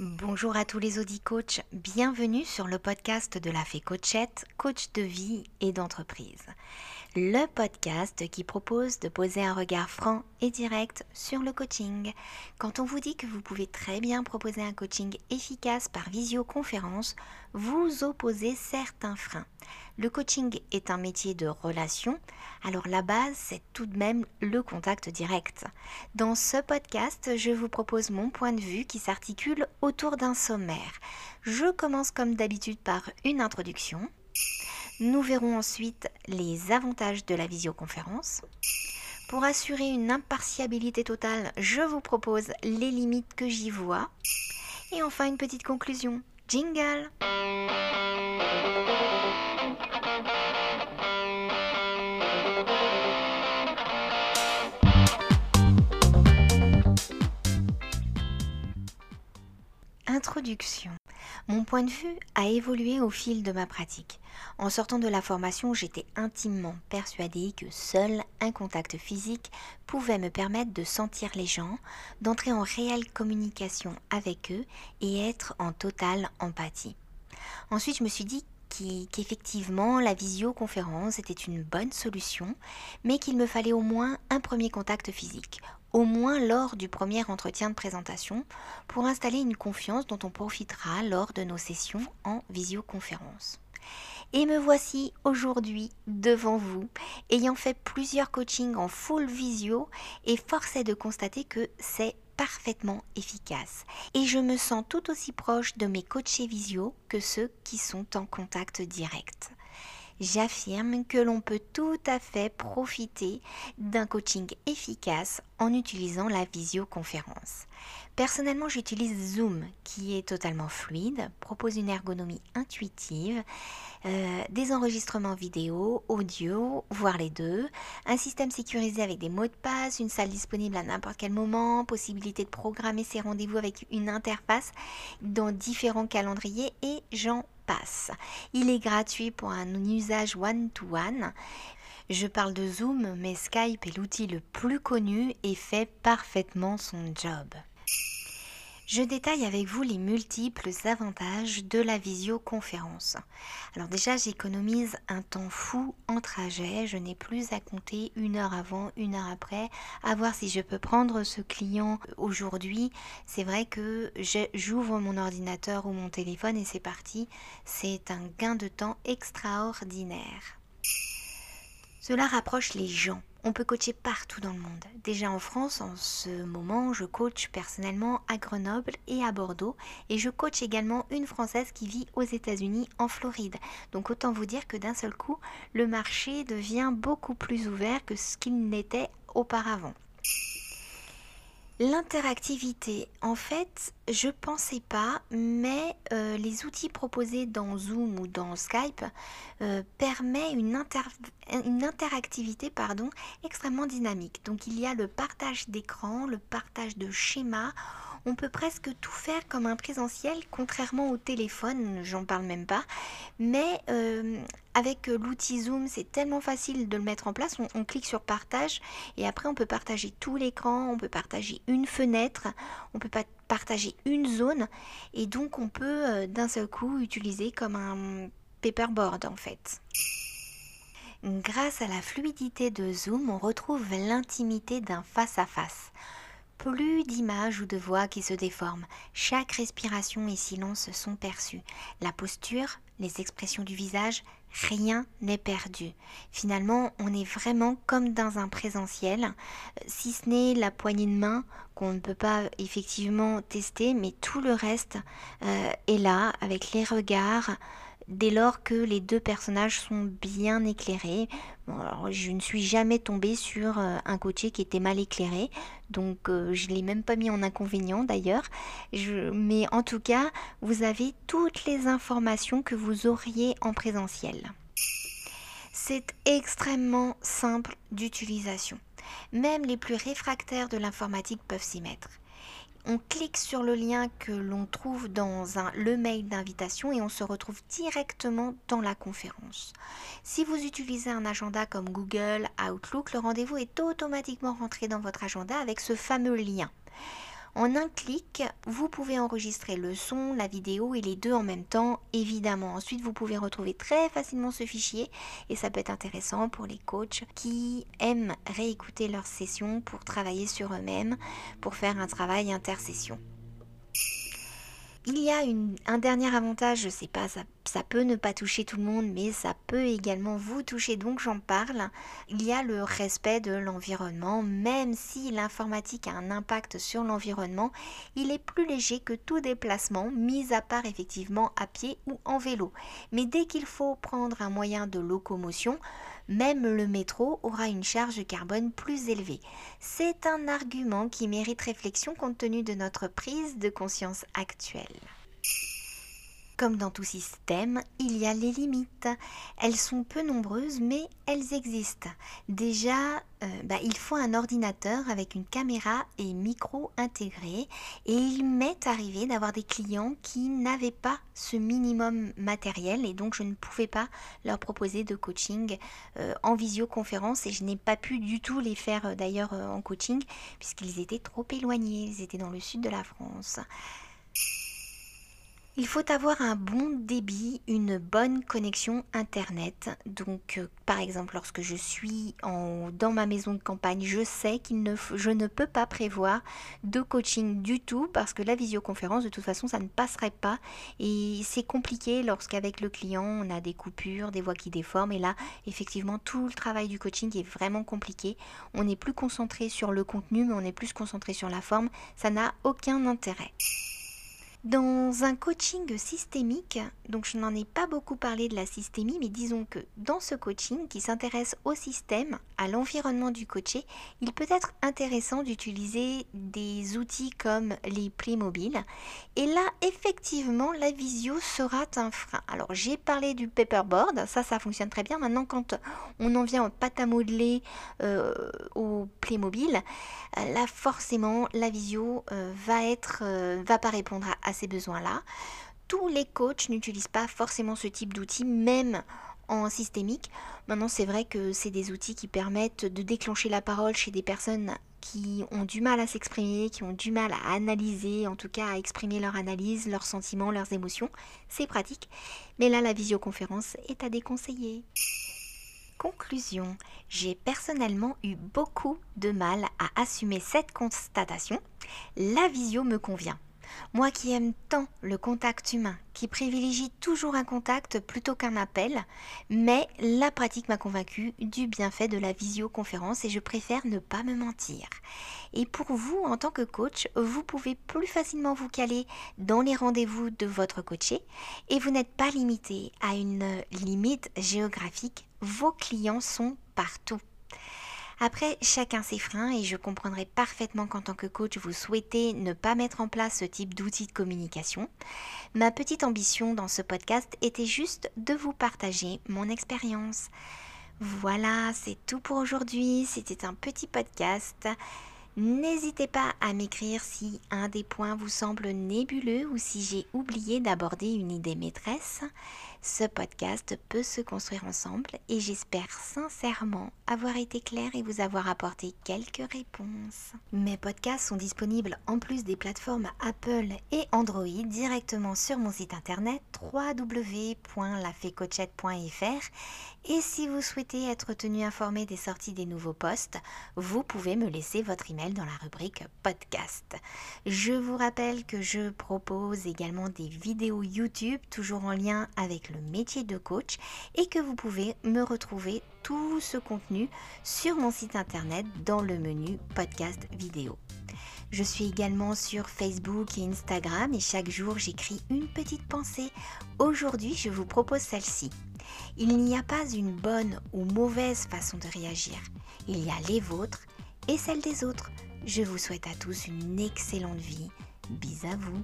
Bonjour à tous les Audi Coach, bienvenue sur le podcast de la Fée Coachette, coach de vie et d'entreprise. Le podcast qui propose de poser un regard franc et direct sur le coaching. Quand on vous dit que vous pouvez très bien proposer un coaching efficace par visioconférence, vous opposez certains freins. Le coaching est un métier de relation, alors la base c'est tout de même le contact direct. Dans ce podcast, je vous propose mon point de vue qui s'articule autour d'un sommaire. Je commence comme d'habitude par une introduction. Nous verrons ensuite les avantages de la visioconférence. Pour assurer une impartialité totale, je vous propose les limites que j'y vois. Et enfin une petite conclusion. Jingle Introduction. Mon point de vue a évolué au fil de ma pratique. En sortant de la formation, j'étais intimement persuadée que seul un contact physique pouvait me permettre de sentir les gens, d'entrer en réelle communication avec eux et être en totale empathie. Ensuite, je me suis dit qu'effectivement la visioconférence était une bonne solution, mais qu'il me fallait au moins un premier contact physique, au moins lors du premier entretien de présentation, pour installer une confiance dont on profitera lors de nos sessions en visioconférence. Et me voici aujourd'hui devant vous, ayant fait plusieurs coachings en full visio et forcé de constater que c'est parfaitement efficace. Et je me sens tout aussi proche de mes coachés visio que ceux qui sont en contact direct j'affirme que l'on peut tout à fait profiter d'un coaching efficace en utilisant la visioconférence. Personnellement, j'utilise Zoom qui est totalement fluide, propose une ergonomie intuitive, euh, des enregistrements vidéo, audio, voire les deux, un système sécurisé avec des mots de passe, une salle disponible à n'importe quel moment, possibilité de programmer ses rendez-vous avec une interface dans différents calendriers et j'en Il est gratuit pour un usage one-to-one. Je parle de Zoom, mais Skype est l'outil le plus connu et fait parfaitement son job. Je détaille avec vous les multiples avantages de la visioconférence. Alors déjà, j'économise un temps fou en trajet. Je n'ai plus à compter une heure avant, une heure après, à voir si je peux prendre ce client aujourd'hui. C'est vrai que j'ouvre mon ordinateur ou mon téléphone et c'est parti. C'est un gain de temps extraordinaire. Cela rapproche les gens. On peut coacher partout dans le monde. Déjà en France, en ce moment, je coach personnellement à Grenoble et à Bordeaux. Et je coach également une Française qui vit aux États-Unis, en Floride. Donc autant vous dire que d'un seul coup, le marché devient beaucoup plus ouvert que ce qu'il n'était auparavant. L'interactivité, en fait, je pensais pas, mais euh, les outils proposés dans Zoom ou dans Skype euh, permettent une, une, interactivité pardon, extrêmement dynamique. Donc il y a le partage d'écran, le partage de schémas on peut presque tout faire comme un présentiel, contrairement au téléphone, j'en parle même pas. Mais euh, avec l'outil Zoom, c'est tellement facile de le mettre en place. On, clique sur partage et après on peut partager tout l'écran, on peut partager une fenêtre, on peut partager une zone et donc on peut euh, d'un seul coup utiliser comme un paperboard en fait. Grâce à la fluidité de Zoom, on retrouve l'intimité d'un face-à-face plus d'images ou de voix qui se déforment. Chaque respiration et silence sont perçus. La posture, les expressions du visage, rien n'est perdu. Finalement, on est vraiment comme dans un présentiel, si ce n'est la poignée de main qu'on ne peut pas effectivement tester, mais tout le reste euh, est là avec les regards, dès lors que les deux personnages sont bien éclairés. je ne suis jamais tombée sur euh, un coaché qui était mal éclairé, donc euh, je ne l'ai même pas mis en inconvénient d'ailleurs. Mais en tout cas, vous avez toutes les informations que vous auriez en présentiel. C'est extrêmement simple d'utilisation. Même les plus réfractaires de l'informatique peuvent s'y mettre on clique sur le lien que l'on trouve dans le mail d'invitation et on se retrouve directement dans la conférence. Si vous utilisez un agenda comme Google, Outlook, le rendez-vous est automatiquement rentré dans votre agenda avec ce fameux lien. En un clic, vous pouvez enregistrer le son, la vidéo et les deux en même temps, évidemment. Ensuite, vous pouvez retrouver très facilement ce fichier et ça peut être intéressant pour les coachs qui aiment réécouter leurs sessions pour travailler sur eux-mêmes, pour faire un travail intersession. Il y a un dernier avantage, je sais pas, ça, ça, peut ne pas toucher tout le monde, mais ça peut également vous toucher, donc j'en parle. Il y a le respect de l'environnement, même si l'informatique a un impact sur l'environnement, il est plus léger que tout déplacement, mis à part effectivement à pied ou en vélo. Mais dès qu'il faut prendre un moyen de locomotion, même le métro aura une charge carbone plus élevée. C'est un argument qui mérite réflexion compte tenu de notre prise de conscience actuelle. Comme dans tout système, il y a les limites. Elles sont peu nombreuses, mais elles existent. Déjà, euh, bah, il faut un ordinateur avec une caméra et micro intégrés. Et il m'est arrivé d'avoir des clients qui n'avaient pas ce minimum matériel et donc je ne pouvais pas leur proposer de coaching euh, en visioconférence et je n'ai pas pu du tout les faire euh, d'ailleurs en coaching puisqu'ils étaient trop éloignés. Ils étaient dans le sud de la France. Il faut avoir un bon débit, une bonne connexion Internet. Donc, euh, par exemple, lorsque je suis dans ma maison de campagne, je sais que je ne peux pas prévoir de coaching du tout parce que la visioconférence, de toute façon, ça ne passerait pas. Et c'est compliqué lorsqu'avec le client, on a des coupures, des voix qui déforment. Et là, effectivement, tout le travail du coaching est vraiment compliqué. On n'est plus concentré sur le contenu, mais on est plus concentré sur la forme. Ça n'a aucun intérêt. Dans un coaching systémique, donc je n'en ai pas beaucoup parlé de la systémie, mais disons que dans ce coaching qui s'intéresse au système, à l'environnement du coaché, il peut être intéressant d'utiliser des outils comme les mobiles. Et là, effectivement, la visio sera un frein. Alors j'ai parlé du paperboard, ça, ça fonctionne très bien. Maintenant, quand on en vient en pâte à modeler euh, au Playmobil, euh, là forcément, la visio euh, va être, va pas répondre à à ces besoins-là. Tous les coachs n'utilisent pas forcément ce type d'outils, même en systémique. Maintenant, c'est vrai que c'est des outils qui permettent de déclencher la parole chez des personnes qui ont du mal à s'exprimer, qui ont du mal à analyser, en tout cas à exprimer leur analyse, leurs sentiments, leurs émotions. C'est pratique. Mais là, la visioconférence est à déconseiller. Conclusion. J'ai personnellement eu beaucoup de mal à assumer cette constatation. La visio me convient. Moi qui aime tant le contact humain, qui privilégie toujours un contact plutôt qu'un appel, mais la pratique m'a convaincu du bienfait de la visioconférence et je préfère ne pas me mentir. Et pour vous, en tant que coach, vous pouvez plus facilement vous caler dans les rendez-vous de votre coaché et vous n'êtes pas limité à une limite géographique. Vos clients sont partout. Après, chacun ses freins et je comprendrai parfaitement qu'en tant que coach, vous souhaitez ne pas mettre en place ce type d'outil de communication. Ma petite ambition dans ce podcast était juste de vous partager mon expérience. Voilà, c'est tout pour aujourd'hui. C'était un petit podcast. N'hésitez pas à m'écrire si un des points vous semble nébuleux ou si j'ai oublié d'aborder une idée maîtresse. Ce podcast peut se construire ensemble et j'espère sincèrement avoir été clair et vous avoir apporté quelques réponses. Mes podcasts sont disponibles en plus des plateformes Apple et Android directement sur mon site internet www.lafécochette.fr et si vous souhaitez être tenu informé des sorties des nouveaux posts, vous pouvez me laisser votre email dans la rubrique podcast. Je vous rappelle que je propose également des vidéos YouTube toujours en lien le métier de coach et que vous pouvez me retrouver tout ce contenu sur mon site internet dans le menu podcast vidéo. Je suis également sur Facebook et Instagram et chaque jour j'écris une petite pensée. Aujourd'hui je vous propose celle-ci. Il n'y a pas une bonne ou mauvaise façon de réagir. Il y a les vôtres et celles des autres. Je vous souhaite à tous une excellente vie. Bis à vous.